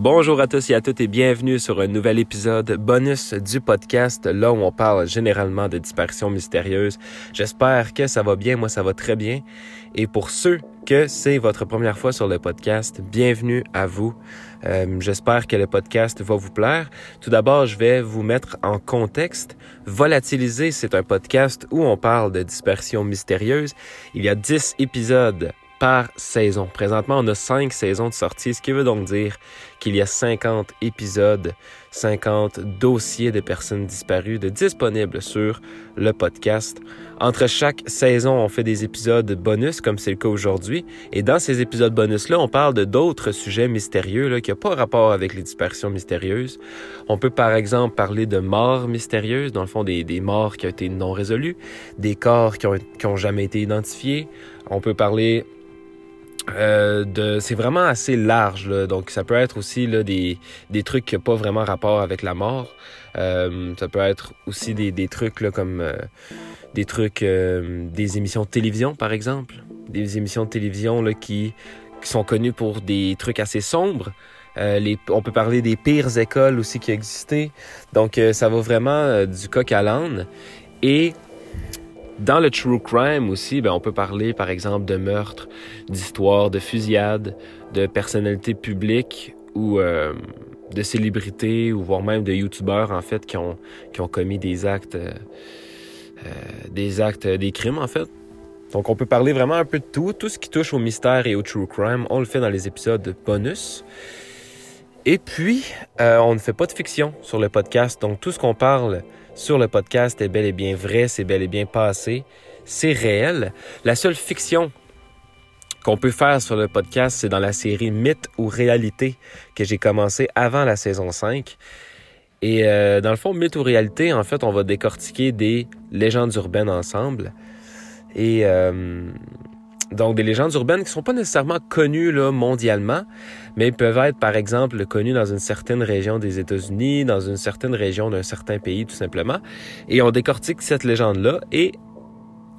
Bonjour à tous et à toutes et bienvenue sur un nouvel épisode bonus du podcast, là où on parle généralement de disparitions mystérieuses. J'espère que ça va bien, moi ça va très bien. Et pour ceux que c'est votre première fois sur le podcast, bienvenue à vous. Euh, J'espère que le podcast va vous plaire. Tout d'abord, je vais vous mettre en contexte. Volatiliser, c'est un podcast où on parle de disparitions mystérieuses. Il y a 10 épisodes par saison. Présentement, on a cinq saisons de sortie, ce qui veut donc dire qu'il y a 50 épisodes, 50 dossiers de personnes disparues de disponibles sur le podcast. Entre chaque saison, on fait des épisodes bonus, comme c'est le cas aujourd'hui. Et dans ces épisodes bonus-là, on parle de d'autres sujets mystérieux là, qui n'ont pas rapport avec les disparitions mystérieuses. On peut par exemple parler de morts mystérieuses, dans le fond des, morts qui ont été non résolues, des corps qui ont, qui ont jamais été identifiés. On peut parler euh, c'est vraiment assez large, là. donc ça peut être aussi là, des, des trucs qui n'ont pas vraiment rapport avec la mort. Euh, ça peut être aussi des, des trucs là, comme euh, des trucs, euh, des émissions de télévision par exemple, des émissions de télévision qui, qui sont connues pour des trucs assez sombres. Euh, les, on peut parler des pires écoles aussi qui existaient. Donc ça va vraiment du coq à l'âne. Et dans le true crime aussi, ben, on peut parler par exemple de meurtres, d'histoires, de fusillades, de personnalités publiques ou euh, de célébrités ou voire même de youtubeurs en fait qui ont, qui ont commis des actes, euh, euh, des actes, des crimes en fait. Donc on peut parler vraiment un peu de tout, tout ce qui touche au mystère et au true crime, on le fait dans les épisodes bonus. Et puis, on ne fait pas de fiction sur le podcast, donc tout ce qu'on parle sur le podcast est bel et bien vrai, c'est bel et bien passé, c'est réel. La seule fiction qu'on peut faire sur le podcast, c'est dans la série Mythe ou réalité que j'ai commencé avant la saison 5. Et euh, dans le fond, Mythe ou réalité, en fait, on va décortiquer des légendes urbaines ensemble. Et euh, donc des légendes urbaines qui sont pas nécessairement connues là, mondialement, mais peuvent être par exemple connues dans une certaine région des États-Unis, dans une certaine région d'un certain pays tout simplement. Et on décortique cette légende-là et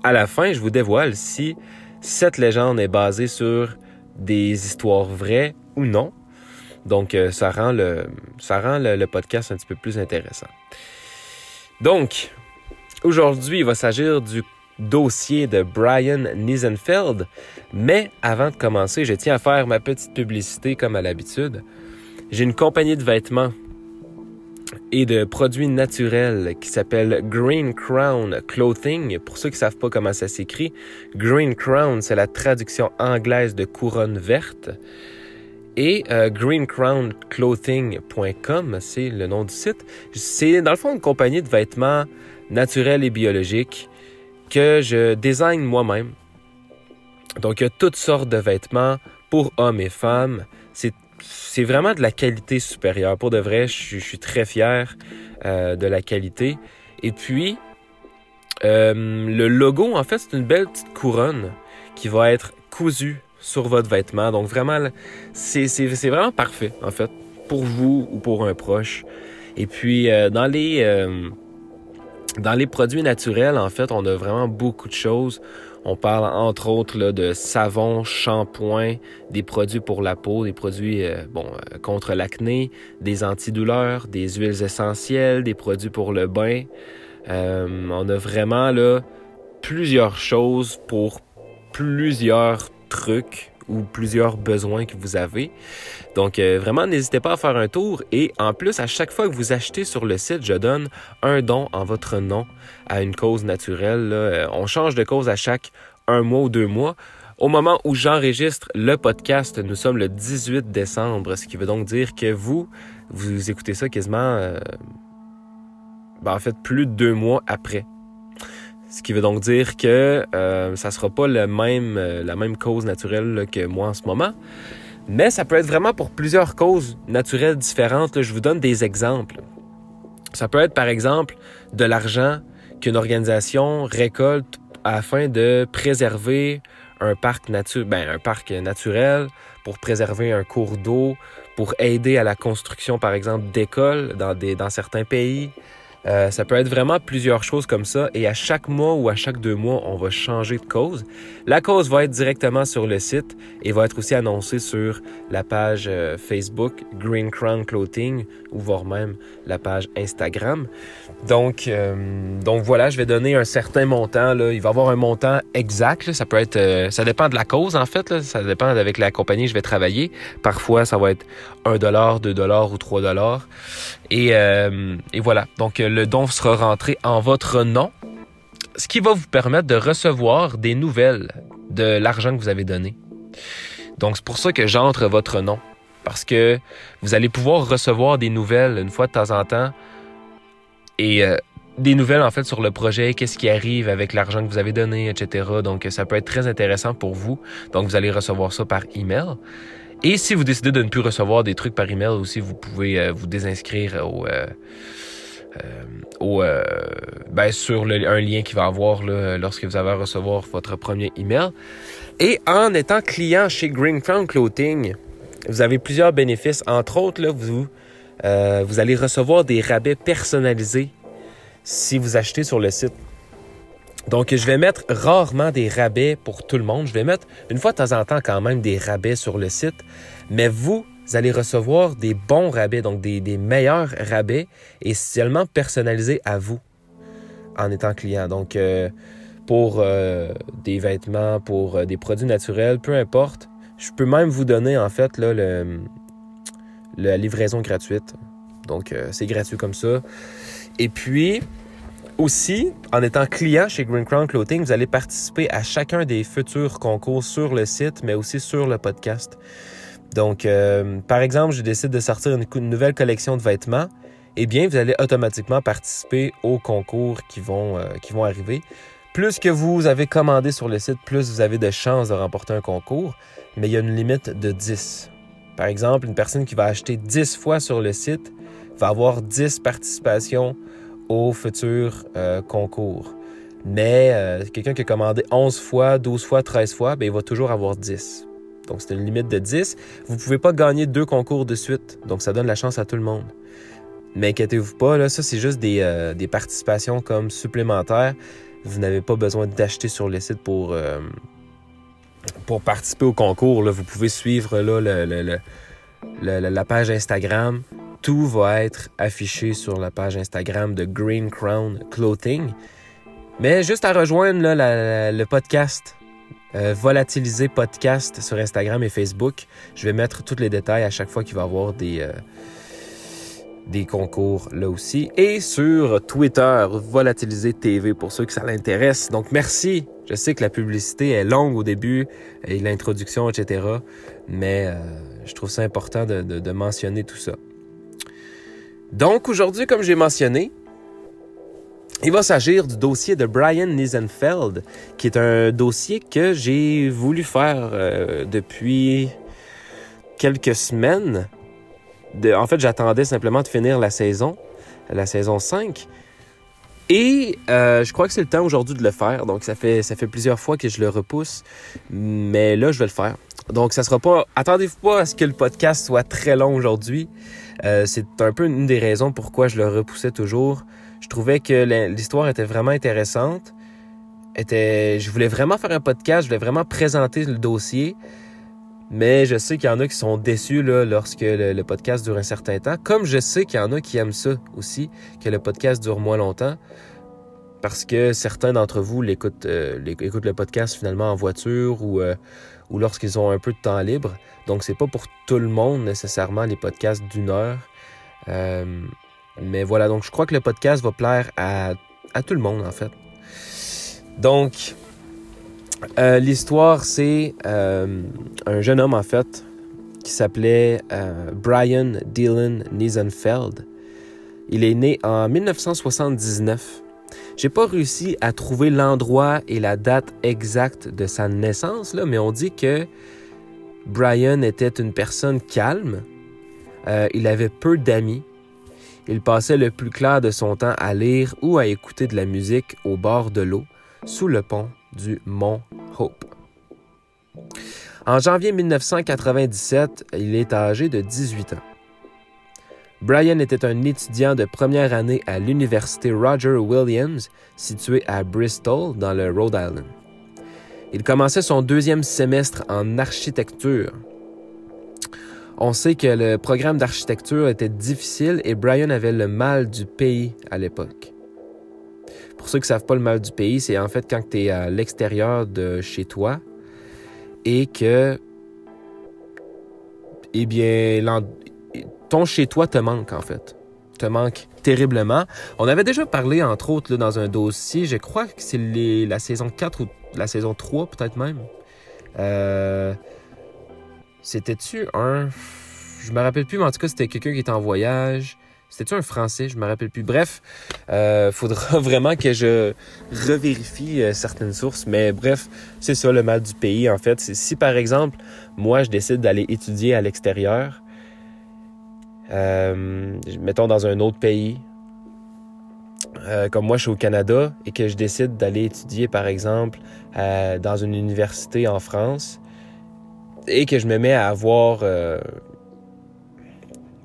à la fin, je vous dévoile si cette légende est basée sur des histoires vraies ou non. Donc euh, ça rend le ça rend le podcast un petit peu plus intéressant. Donc aujourd'hui, il va s'agir du dossier de Brian Niesenfeld. Mais avant de commencer, je tiens à faire ma petite publicité comme à l'habitude. J'ai une compagnie de vêtements et de produits naturels qui s'appelle Green Crown Clothing. Pour ceux qui savent pas comment ça s'écrit, Green Crown, c'est la traduction anglaise de couronne verte. Et euh, greencrownclothing.com, c'est le nom du site. C'est dans le fond une compagnie de vêtements naturels et biologiques que je design moi-même. Donc, il y a toutes sortes de vêtements pour hommes et femmes. C'est, vraiment de la qualité supérieure. Pour de vrai, je, suis très fier euh, de la qualité. Et puis, euh, le logo, en fait, c'est une belle petite couronne qui va être cousue sur votre vêtement. Donc, vraiment, c'est, vraiment parfait, en fait, pour vous ou pour un proche. Et puis, euh, dans les dans les produits naturels, en fait, on a vraiment beaucoup de choses. On parle entre autres là, de savon, shampoing, des produits pour la peau, des produits euh, bon, euh, contre l'acné, des antidouleurs, des huiles essentielles, des produits pour le bain. Euh, on a vraiment là plusieurs choses pour plusieurs trucs ou plusieurs besoins que vous avez. Donc euh, vraiment, n'hésitez pas à faire un tour et en plus, à chaque fois que vous achetez sur le site, je donne un don en votre nom à une cause naturelle. Euh, on change de cause à chaque un mois ou deux mois. Au moment où j'enregistre le podcast, nous sommes le 18 décembre, ce qui veut donc dire que vous, vous écoutez ça quasiment, euh, ben en fait, plus de deux mois après. Ce qui veut donc dire que euh, ça sera pas le même, euh, la même cause naturelle là, que moi en ce moment. Mais ça peut être vraiment pour plusieurs causes naturelles différentes. Là. Je vous donne des exemples. Ça peut être par exemple de l'argent qu'une organisation récolte afin de préserver un parc, natu ben, un parc naturel, pour préserver un cours d'eau, pour aider à la construction par exemple d'écoles dans, des, dans certains pays. Euh, ça peut être vraiment plusieurs choses comme ça et à chaque mois ou à chaque deux mois, on va changer de cause. La cause va être directement sur le site et va être aussi annoncée sur la page euh, Facebook Green Crown Clothing ou voire même la page Instagram. Donc, euh, donc voilà, je vais donner un certain montant. Là. Il va y avoir un montant exact. Ça peut être, ça dépend de la cause en fait. Ça dépend avec la compagnie que je vais travailler. Parfois, ça va être 1 dollar, 2 dollars ou 3 dollars. Et, et voilà. Donc le don sera rentré en votre nom, ce qui va vous permettre de recevoir des nouvelles de l'argent que vous avez donné. Donc c'est pour ça que j'entre votre nom, parce que vous allez pouvoir recevoir des nouvelles une fois de temps en temps et euh, des nouvelles en fait sur le projet, qu'est-ce qui arrive avec l'argent que vous avez donné, etc. Donc ça peut être très intéressant pour vous. Donc vous allez recevoir ça par email. Et si vous décidez de ne plus recevoir des trucs par email aussi, vous pouvez euh, vous désinscrire au euh, euh, au, euh, ben, sur un lien qui va avoir là, lorsque vous allez recevoir votre premier email. Et en étant client chez Green Crown Clothing, vous avez plusieurs bénéfices. Entre autres, là, vous, vous allez recevoir des rabais personnalisés si vous achetez sur le site. Donc, je vais mettre rarement des rabais pour tout le monde. Je vais mettre une fois de temps en temps quand même des rabais sur le site. Mais vous, allez recevoir des bons rabais, donc des, meilleurs rabais et seulement personnalisés à vous en étant client. Donc, euh, pour euh, des vêtements, pour euh, des produits naturels, peu importe, je peux même vous donner en fait la livraison gratuite. Donc, c'est gratuit comme ça. Et puis, aussi, en étant client chez Green Crown Clothing, vous allez participer à chacun des futurs concours sur le site, mais aussi sur le podcast. Donc, euh, par exemple, je décide de sortir une, nouvelle collection de vêtements, eh bien, vous allez automatiquement participer aux concours qui vont, euh, qui vont arriver. Plus que vous avez commandé sur le site, plus vous avez de chances de remporter un concours, mais il y a une limite de 10. Par exemple, une personne qui va acheter 10 fois sur le site va avoir 10 participations au futur euh, concours. Mais quelqu'un qui a commandé 11 fois, 12 fois, 13 fois, bien, il va toujours avoir 10. Donc, c'est une limite de 10. Vous ne pouvez pas gagner deux concours de suite. Donc, ça donne la chance à tout le monde. Mais inquiétez-vous pas, là, ça, c'est juste des, euh, participations comme supplémentaires. Vous n'avez pas besoin d'acheter sur le site pour, euh, pour participer au concours. Vous pouvez suivre là, la page Instagram. Tout va être affiché sur la page Instagram de Green Crown Clothing. Mais juste à rejoindre le podcast euh, volatiliser podcast sur Instagram et Facebook. Je vais mettre tous les détails à chaque fois qu'il va y avoir des, euh, concours là aussi. Et sur Twitter, Volatiliser TV pour ceux que ça l'intéresse. Donc merci. Je sais que la publicité est longue au début et l'introduction, etc. Mais euh, je trouve ça important de mentionner tout ça. Donc aujourd'hui, comme j'ai mentionné, il va s'agir du dossier de Brian Nisenfeld, qui est un dossier que j'ai voulu faire euh, depuis quelques semaines. en fait, j'attendais simplement de finir la saison, la saison 5. Et euh, je crois que c'est le temps aujourd'hui de le faire. Donc, ça fait, ça fait plusieurs fois que je le repousse. Mais là, je vais le faire. Donc, ça sera pas. Attendez-vous pas à ce que le podcast soit très long aujourd'hui. Euh, c'est un peu une des raisons pourquoi je le repoussais toujours. Je trouvais que l'histoire était vraiment intéressante. Était, je voulais vraiment faire un podcast, je voulais vraiment présenter le dossier. Mais je sais qu'il y en a qui sont déçus là, lorsque le, podcast dure un certain temps. Comme je sais qu'il y en a qui aiment ça aussi, que le podcast dure moins longtemps. Parce que certains d'entre vous l'écoutent, euh, écoutent le podcast finalement en voiture ou, euh, ou lorsqu'ils ont un peu de temps libre. Donc, c'est pas pour tout le monde nécessairement les podcasts d'une heure. Euh, mais voilà, donc je crois que le podcast va plaire à, tout le monde en fait. Donc, euh, l'histoire, c'est euh, un jeune homme en fait qui s'appelait Brian Dylan Niesenfeld. Il est né en 1979. J'ai pas réussi à trouver l'endroit et la date exacte de sa naissance, là, mais on dit que Brian était une personne calme. il avait peu d'amis. Il passait le plus clair de son temps à lire ou à écouter de la musique au bord de l'eau, sous le pont du mont Hope. En janvier 1997, il est âgé de 18 ans. Brian était un étudiant de première année à l'université Roger Williams, située à Bristol, dans le Rhode Island. Il commençait son deuxième semestre en architecture. On sait que le programme d'architecture était difficile et Brian avait le mal du pays à l'époque. Pour ceux qui ne savent pas le mal du pays, c'est en fait quand tu es à l'extérieur de chez toi et que, eh bien, ton chez toi te manque en fait. Te manque terriblement. On avait déjà parlé, entre autres, dans un dossier, je crois que c'est la saison 4 ou la saison 3 peut-être même. Euh, c'était-tu un... Je me rappelle plus, mais en tout cas, c'était quelqu'un qui était en voyage. C'était-tu un Français? Je me rappelle plus. Bref, euh, faudra vraiment que je revérifie euh, certaines sources. Mais bref, c'est ça le mal du pays, en fait. Si, par exemple, moi, je décide d'aller étudier à l'extérieur, euh, mettons dans un autre pays, euh, comme moi je suis au Canada et que je décide d'aller étudier par exemple euh, dans une université en France et que je me mets à avoir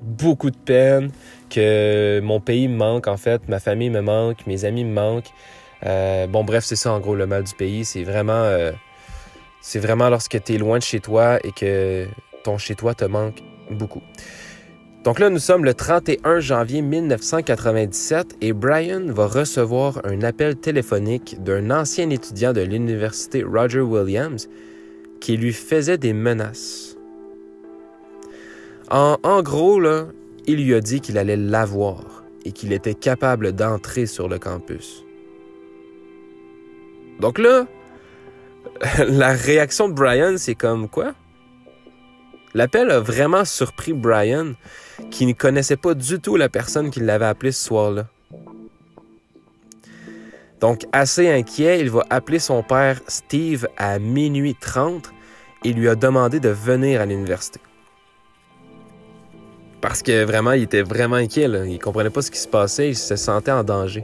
beaucoup de peine, que mon pays me manque en fait, ma famille me manque, mes amis me manquent. bon bref, c'est ça en gros le mal du pays, c'est vraiment c'est vraiment lorsque tu es loin de chez toi et que ton chez toi te manque beaucoup. Donc là, nous sommes le 31 janvier 1997 et Brian va recevoir un appel téléphonique d'un ancien étudiant de l'université Roger Williams qui lui faisait des menaces. En, en gros, là, il lui a dit qu'il allait l'avoir et qu'il était capable d'entrer sur le campus. Donc là, la réaction de Brian, c'est comme quoi? L'appel a vraiment surpris Brian, qui ne connaissait pas du tout la personne qui l'avait appelé ce soir-là. Donc, assez inquiet, il va appeler son père Steve à minuit 30 et lui a demandé de venir à l'université. Parce que vraiment, il était vraiment inquiet. Là. Il comprenait pas ce qui se passait, il se sentait en danger.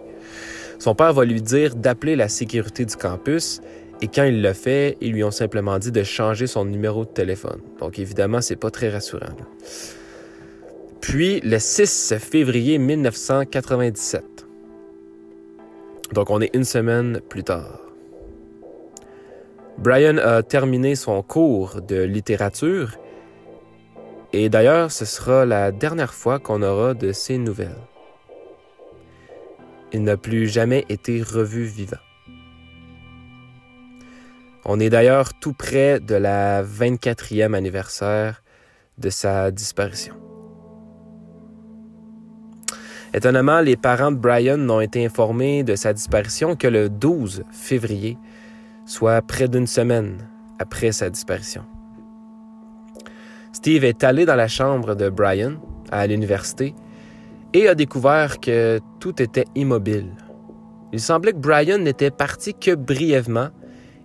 Son père va lui dire d'appeler la sécurité du campus et quand il l'a fait, ils lui ont simplement dit de changer son numéro de téléphone. Donc évidemment, c'est pas très rassurant. Puis le 6 février 1997. Donc on est une semaine plus tard. Brian a terminé son cours de littérature et d'ailleurs ce sera la dernière fois qu'on aura de ses nouvelles. Il n'a plus jamais été revu vivant. On est d'ailleurs tout près de la 24e anniversaire de sa disparition. Étonnamment, les parents de Brian n'ont été informés de sa disparition que le 12 février, soit près d'une semaine après sa disparition. Steve est allé dans la chambre de Brian à l'université et a découvert que tout était immobile. Il semblait que Brian n'était parti que brièvement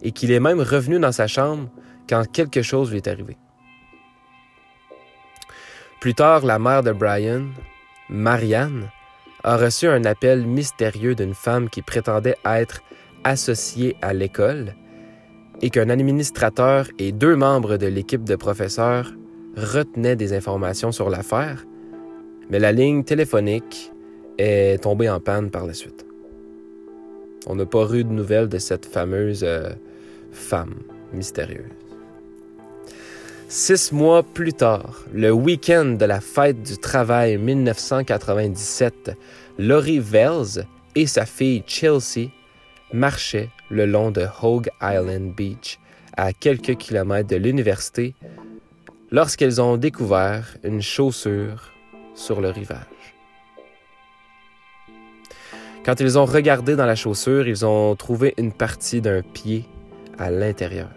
et qu'il est même revenu dans sa chambre quand quelque chose lui est arrivé. Plus tard, la mère de Brian, Marianne, a reçu un appel mystérieux d'une femme qui prétendait être associée à l'école et qu'un administrateur et deux membres de l'équipe de professeurs retenaient des informations sur l'affaire, mais la ligne téléphonique est tombée en panne par la suite. On n'a pas eu de nouvelles de cette fameuse euh, femme mystérieuse. Six mois plus tard, le week-end de la fête du travail 1997, Laurie Wells et sa fille Chelsea marchaient le long de Hogue Island Beach, à quelques kilomètres de l'université, lorsqu'elles ont découvert une chaussure sur le rivage. Quand ils ont regardé dans la chaussure, ils ont trouvé une partie d'un pied à l'intérieur.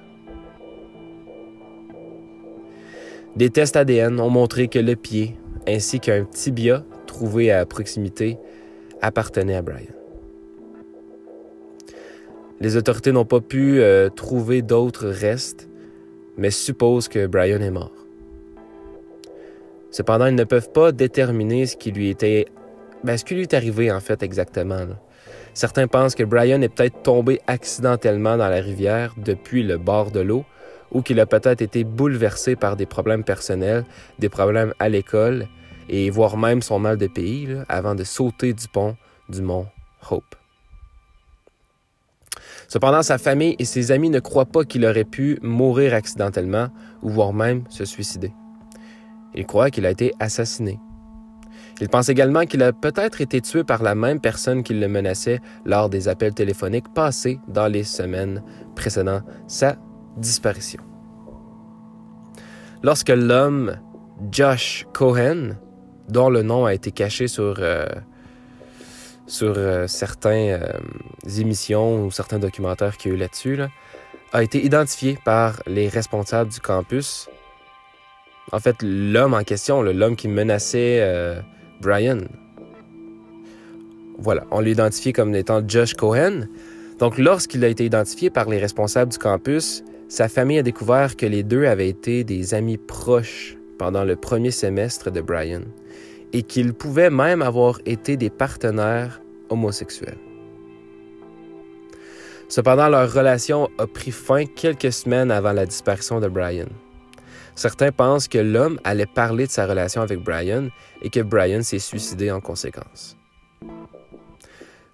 Des tests ADN ont montré que le pied, ainsi qu'un tibia trouvé à proximité, appartenaient à Brian. Les autorités n'ont pas pu euh, trouver d'autres restes, mais supposent que Brian est mort. Cependant, ils ne peuvent pas déterminer ce qui lui était, ben, ce qui lui est arrivé en fait exactement. Certains pensent que Brian est peut-être tombé accidentellement dans la rivière depuis le bord de l'eau ou qu'il a peut-être été bouleversé par des problèmes personnels, des problèmes à l'école et voir même son mal de pays avant de sauter du pont du mont Hope. Cependant, sa famille et ses amis ne croient pas qu'il aurait pu mourir accidentellement ou voire même se suicider. Ils croient qu'il a été assassiné. Ils pensent également qu'il a peut-être été tué par la même personne qui le menaçait lors des appels téléphoniques passés dans les semaines précédant sa disparition. Lorsque l'homme Josh Cohen, dont le nom a été caché sur, euh, sur euh, certaines euh, émissions ou certains documentaires qu'il y a eu là-dessus, a été identifié par les responsables du campus. En fait, l'homme en question, l'homme qui menaçait Brian. Voilà, on l'a identifié comme étant Josh Cohen. Donc, lorsqu'il a été identifié par les responsables du campus, sa famille a découvert que les deux avaient été des amis proches pendant le premier semestre de Brian et qu'ils pouvaient même avoir été des partenaires homosexuels. Cependant, leur relation a pris fin quelques semaines avant la disparition de Brian. Certains pensent que l'homme allait parler de sa relation avec Brian et que Brian s'est suicidé en conséquence.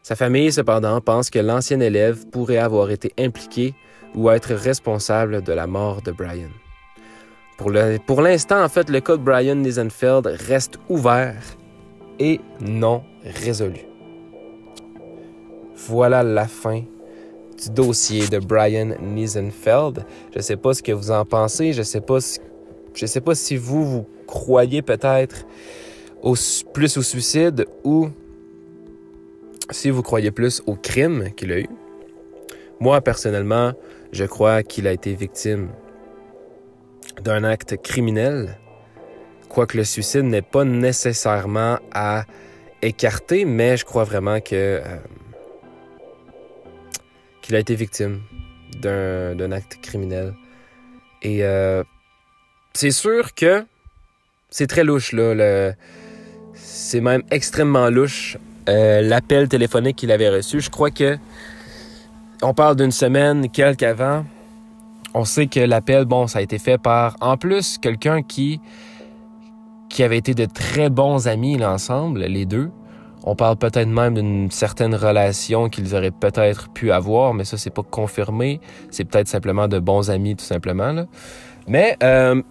Sa famille, cependant, pense que l'ancien élève pourrait avoir été impliqué ou être responsable de la mort de Brian. Pour l'instant, en fait, le cas de Brian Nisenfeld reste ouvert et non résolu. Voilà la fin du dossier de Brian Nisenfeld. Je ne sais pas ce que vous en pensez. Je ne sais pas je sais pas si vous, vous croyez peut-être plus au suicide ou si vous croyez plus au crime qu'il a eu. Moi, personnellement, je crois qu'il a été victime d'un acte criminel, quoique le suicide n'est pas nécessairement à écarter, mais je crois vraiment que euh, qu'il a été victime d'un acte criminel. Et euh, c'est sûr que c'est très louche, là. C'est même extrêmement louche. Euh, l'appel téléphonique qu'il avait reçu, je crois que on parle d'une semaine, quelques avant. On sait que l'appel, bon, ça a été fait par, en plus, quelqu'un qui, qui avait été de très bons amis ensemble, les deux. On parle peut-être même d'une certaine relation qu'ils auraient peut-être pu avoir, mais ça, c'est pas confirmé. C'est peut-être simplement de bons amis, tout simplement. Là. Mais euh,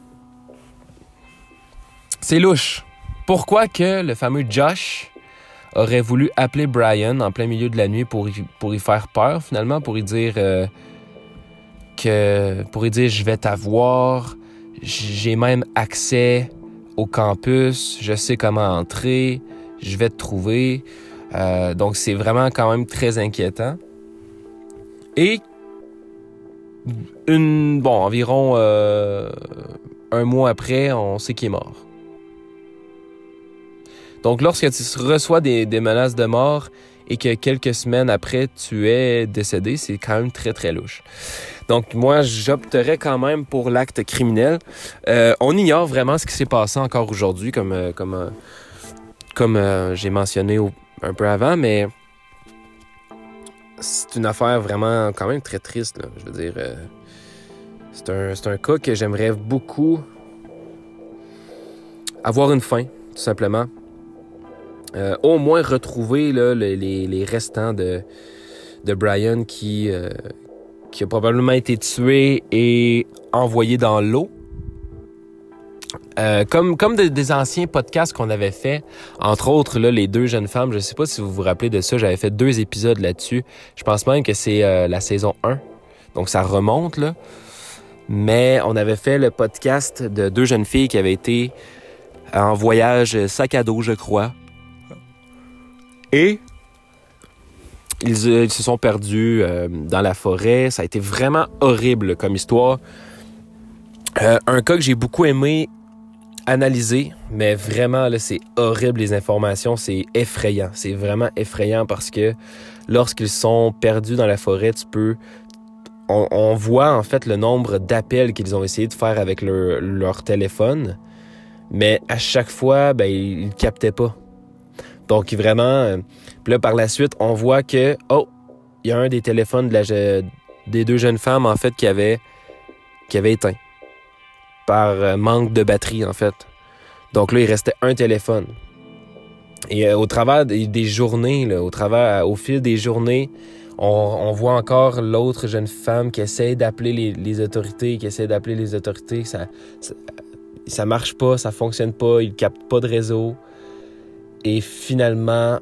c'est louche. Pourquoi que le fameux Josh aurait voulu appeler Brian en plein milieu de la nuit pour y, pour y faire peur, finalement, pour y dire euh, que pour y dire je vais t'avoir, j'ai même accès au campus, je sais comment entrer, je vais te trouver. Euh, donc c'est vraiment quand même très inquiétant. Et une bon environ euh, un mois après, on sait qu'il est mort. Donc, lorsque tu reçois des, menaces de mort et que quelques semaines après, tu es décédé, c'est quand même très, très louche. Donc, moi, j'opterais quand même pour l'acte criminel. Euh, on ignore vraiment ce qui s'est passé encore aujourd'hui, comme, euh, comme, euh, comme j'ai mentionné un peu avant, mais c'est une affaire vraiment quand même très triste. Je veux dire, c'est un, un cas que j'aimerais beaucoup avoir une fin, tout simplement. Euh, au moins retrouver les, restants de, de Brian qui, euh, qui a probablement été tué et envoyé dans l'eau. Euh, comme comme des anciens podcasts qu'on avait fait, entre autres là, les deux jeunes femmes, je ne sais pas si vous vous rappelez de ça, j'avais fait deux épisodes là-dessus. Je pense même que c'est la saison 1. Donc ça remonte là. Mais on avait fait le podcast de deux jeunes filles qui avaient été en voyage sac à dos, je crois, et euh, ils, se sont perdus euh, dans la forêt. Ça a été vraiment horrible comme histoire. Euh, un cas que j'ai beaucoup aimé analyser, mais vraiment, c'est horrible les informations. C'est effrayant. C'est vraiment effrayant parce que lorsqu'ils sont perdus dans la forêt. On, voit en fait le nombre d'appels qu'ils ont essayé de faire avec leur, téléphone, mais à chaque fois, ben, ils ne captaient pas. Donc vraiment, euh, puis là par la suite, on voit que oh, il y a un des téléphones des deux jeunes femmes en fait qui avait qui avait éteint par euh, manque de batterie en fait. Donc là, il restait un téléphone. Et au travers des journées, au travers, au fil des journées, on, voit encore l'autre jeune femme qui essaie d'appeler les, autorités, qui essaie d'appeler les autorités. Ça, ça, marche pas, ça fonctionne pas, il capte pas de réseau. Et finalement,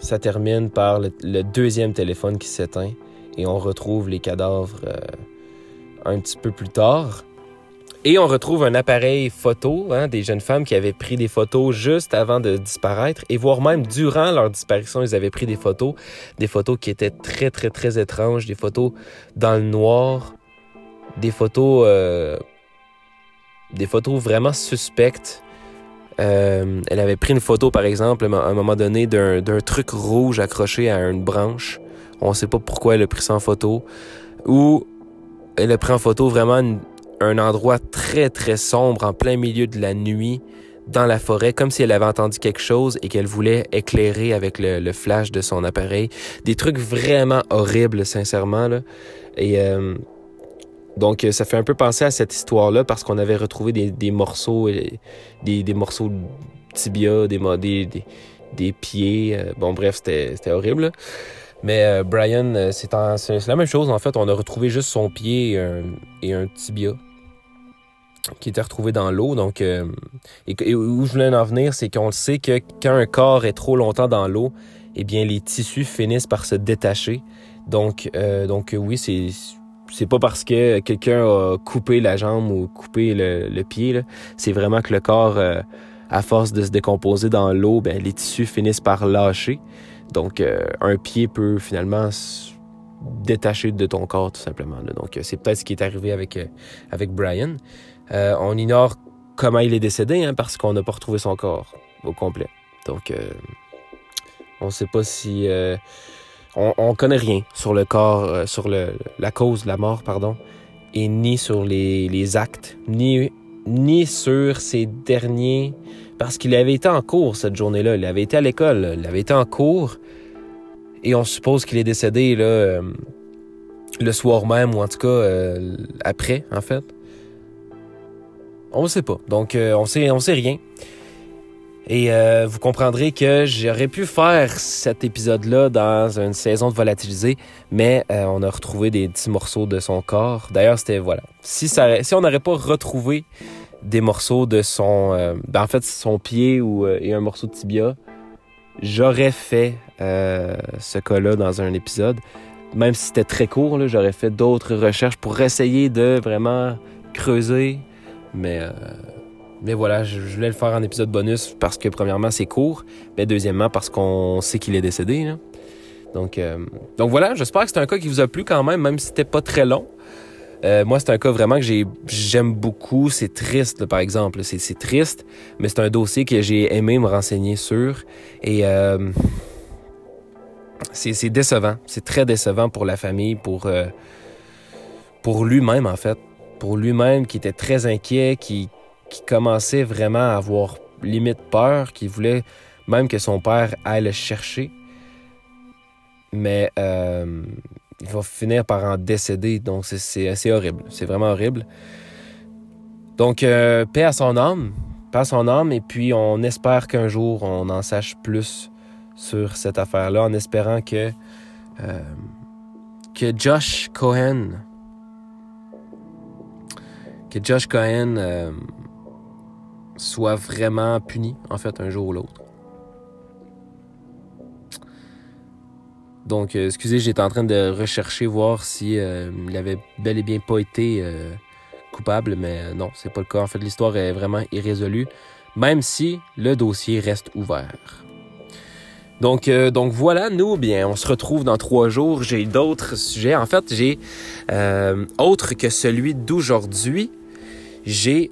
ça termine par le, deuxième téléphone qui s'éteint et on retrouve les cadavres euh, un petit peu plus tard. Et on retrouve un appareil photo hein, des jeunes femmes qui avaient pris des photos juste avant de disparaître et voire même durant leur disparition, ils avaient pris des photos, des photos qui étaient très très très étranges, des photos dans le noir, des photos, euh, des photos vraiment suspectes. Euh, elle avait pris une photo, par exemple, à un moment donné, d'un truc rouge accroché à une branche. On ne sait pas pourquoi elle a pris ça en photo. Ou elle a pris en photo vraiment une, un endroit très très sombre en plein milieu de la nuit dans la forêt, comme si elle avait entendu quelque chose et qu'elle voulait éclairer avec le, flash de son appareil. Des trucs vraiment horribles, sincèrement. Là. Et euh, donc, ça fait un peu penser à cette histoire-là parce qu'on avait retrouvé des, morceaux, euh, des, morceaux de tibia, des, pieds. Euh, bon, bref, c'était horrible. Mais Brian, c'est la même chose en fait. On a retrouvé juste son pied et un tibia qui était retrouvé dans l'eau. Donc, euh, et, où je voulais en venir, c'est qu'on sait que quand un corps est trop longtemps dans l'eau, eh bien, les tissus finissent par se détacher. Donc, euh, donc oui, c'est c'est pas parce que quelqu'un a coupé la jambe ou coupé le, pied. C'est vraiment que le corps, euh, à force de se décomposer dans l'eau, ben, les tissus finissent par lâcher. Donc, un pied peut finalement se détacher de ton corps, tout simplement. Donc, c'est peut-être ce qui est arrivé avec, avec Brian. Euh, on ignore comment il est décédé, hein, parce qu'on n'a pas retrouvé son corps au complet. Donc, euh, on ne sait pas si... Euh, on, on connaît rien sur le corps, sur le, la cause de la mort, pardon, et ni sur les, les actes, ni, ni sur ces derniers... Parce qu'il avait été en cours cette journée-là, il avait été à l'école, il avait été en cours, et on suppose qu'il est décédé là, le soir même, ou en tout cas après, en fait. On ne sait pas. Donc, euh, on sait, on sait rien. Et euh, vous comprendrez que j'aurais pu faire cet épisode-là dans une saison de volatilisé, mais euh, on a retrouvé des petits morceaux de son corps. D'ailleurs, c'était voilà. Si ça, on n'aurait pas retrouvé des morceaux de son, ben, en fait, son pied ou et un morceau de tibia, j'aurais fait ce cas-là dans un épisode. Même si c'était très court, j'aurais fait d'autres recherches pour essayer de vraiment creuser mais, euh, mais voilà, je, voulais le faire en épisode bonus parce que, premièrement, c'est court, mais deuxièmement, parce qu'on sait qu'il est décédé. Donc, euh, donc voilà, j'espère que c'est un cas qui vous a plu quand même, même si c'était pas très long. Euh, moi, c'est un cas vraiment que j'aime beaucoup. C'est triste, par exemple. C'est triste, mais c'est un dossier que j'ai aimé me renseigner sur. Et euh, c'est décevant. C'est très décevant pour la famille, pour, pour lui-même, en fait pour lui-même, qui était très inquiet, qui, commençait vraiment à avoir limite peur, qui voulait même que son père aille le chercher. Mais euh, il va finir par en décéder, donc c'est horrible. C'est vraiment horrible. Donc, euh, paix à son âme, paix à son âme, et puis on espère qu'un jour on en sache plus sur cette affaire-là, en espérant que, euh, que Josh Cohen que Josh Cohen soit vraiment puni, en fait, un jour ou l'autre. Donc, euh, excusez, j'étais en train de rechercher, voir si euh, il avait bel et bien pas été coupable, mais non, c'est pas le cas. En fait, l'histoire est vraiment irrésolue, même si le dossier reste ouvert. Donc, donc voilà, nous, bien, on se retrouve dans trois jours. J'ai d'autres sujets. En fait, j'ai autre que celui d'aujourd'hui j'ai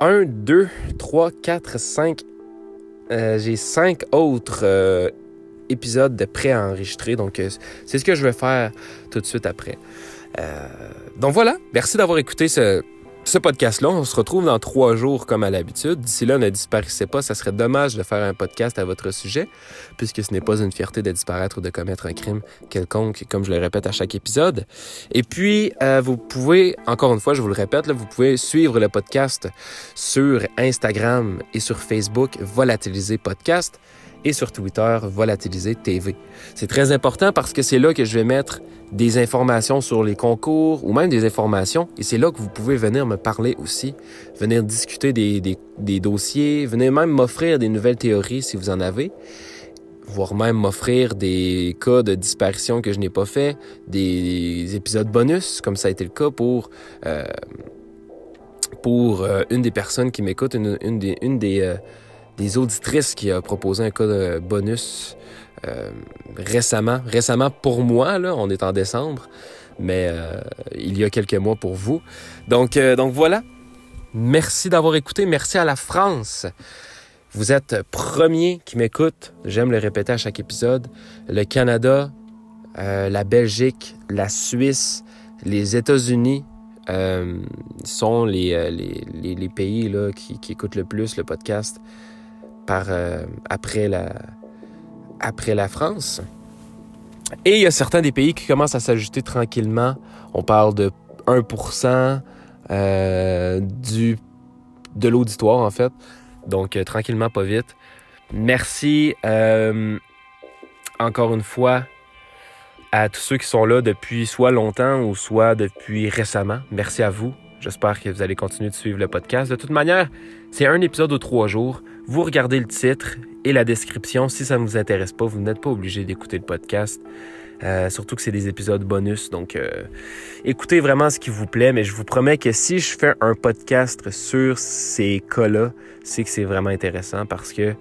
1, 2, 3, 4, 5. j'ai 5 autres euh, épisodes de prêt à enregistrer. Donc, euh, c'est ce que je vais faire tout de suite après. Euh, donc voilà, merci d'avoir écouté ce, ce podcast-là. On se retrouve dans trois jours comme à l'habitude. D'ici là, ne disparaissez pas. Ça serait dommage de faire un podcast à votre sujet, puisque ce n'est pas une fierté de disparaître ou de commettre un crime quelconque, comme je le répète à chaque épisode. Et puis, euh, vous pouvez, encore une fois, je vous le répète, vous pouvez suivre le podcast sur Instagram et sur Facebook, Volatiliser Podcast et sur Twitter, Volatiliser TV. C'est très important parce que c'est là que je vais mettre des informations sur les concours ou même des informations. Et c'est là que vous pouvez venir me parler aussi, venir discuter des, des, des dossiers, venir même m'offrir des nouvelles théories si vous en avez, voire même m'offrir des cas de disparition que je n'ai pas fait, des épisodes bonus, comme ça a été le cas pour... Euh, pour euh, une des personnes qui m'écoute, une, une, des, une des, euh, des auditrices qui a proposé un cas de bonus euh, récemment. Récemment pour moi, là, on est en décembre, mais euh, il y a quelques mois pour vous. Donc, euh, donc voilà. Merci d'avoir écouté. Merci à la France. Vous êtes premier qui m'écoute. J'aime le répéter à chaque épisode. Le Canada, la Belgique, la Suisse, les États-Unis, sont les, pays là, qui, écoutent le plus le podcast euh, après, la, après la France. Et il y a certains des pays qui commencent à s'ajouter tranquillement. On parle de 1% euh, du, de l'auditoire, en fait. Donc, euh, tranquillement, pas vite. Merci encore une fois à tous ceux qui sont là depuis soit longtemps ou soit depuis récemment. Merci à vous. J'espère que vous allez continuer de suivre le podcast. De toute manière, c'est un épisode aux trois jours. Vous regardez le titre et la description. Si ça ne vous intéresse pas, vous n'êtes pas obligé d'écouter le podcast. Euh, surtout que c'est des épisodes bonus. Donc, euh, écoutez vraiment ce qui vous plaît. Mais je vous promets que si je fais un podcast sur ces cas-là, c'est que c'est vraiment intéressant parce que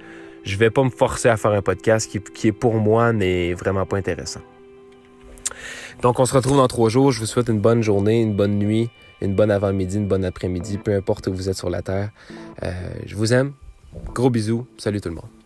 je vais pas me forcer à faire un podcast qui, qui est pour moi n'est vraiment pas intéressant. Donc, on se retrouve dans trois jours. Je vous souhaite une bonne journée, une bonne nuit, une bonne avant-midi, une bonne après-midi, peu importe où vous êtes sur la Terre. Euh, je vous aime. Gros bisous. Salut tout le monde.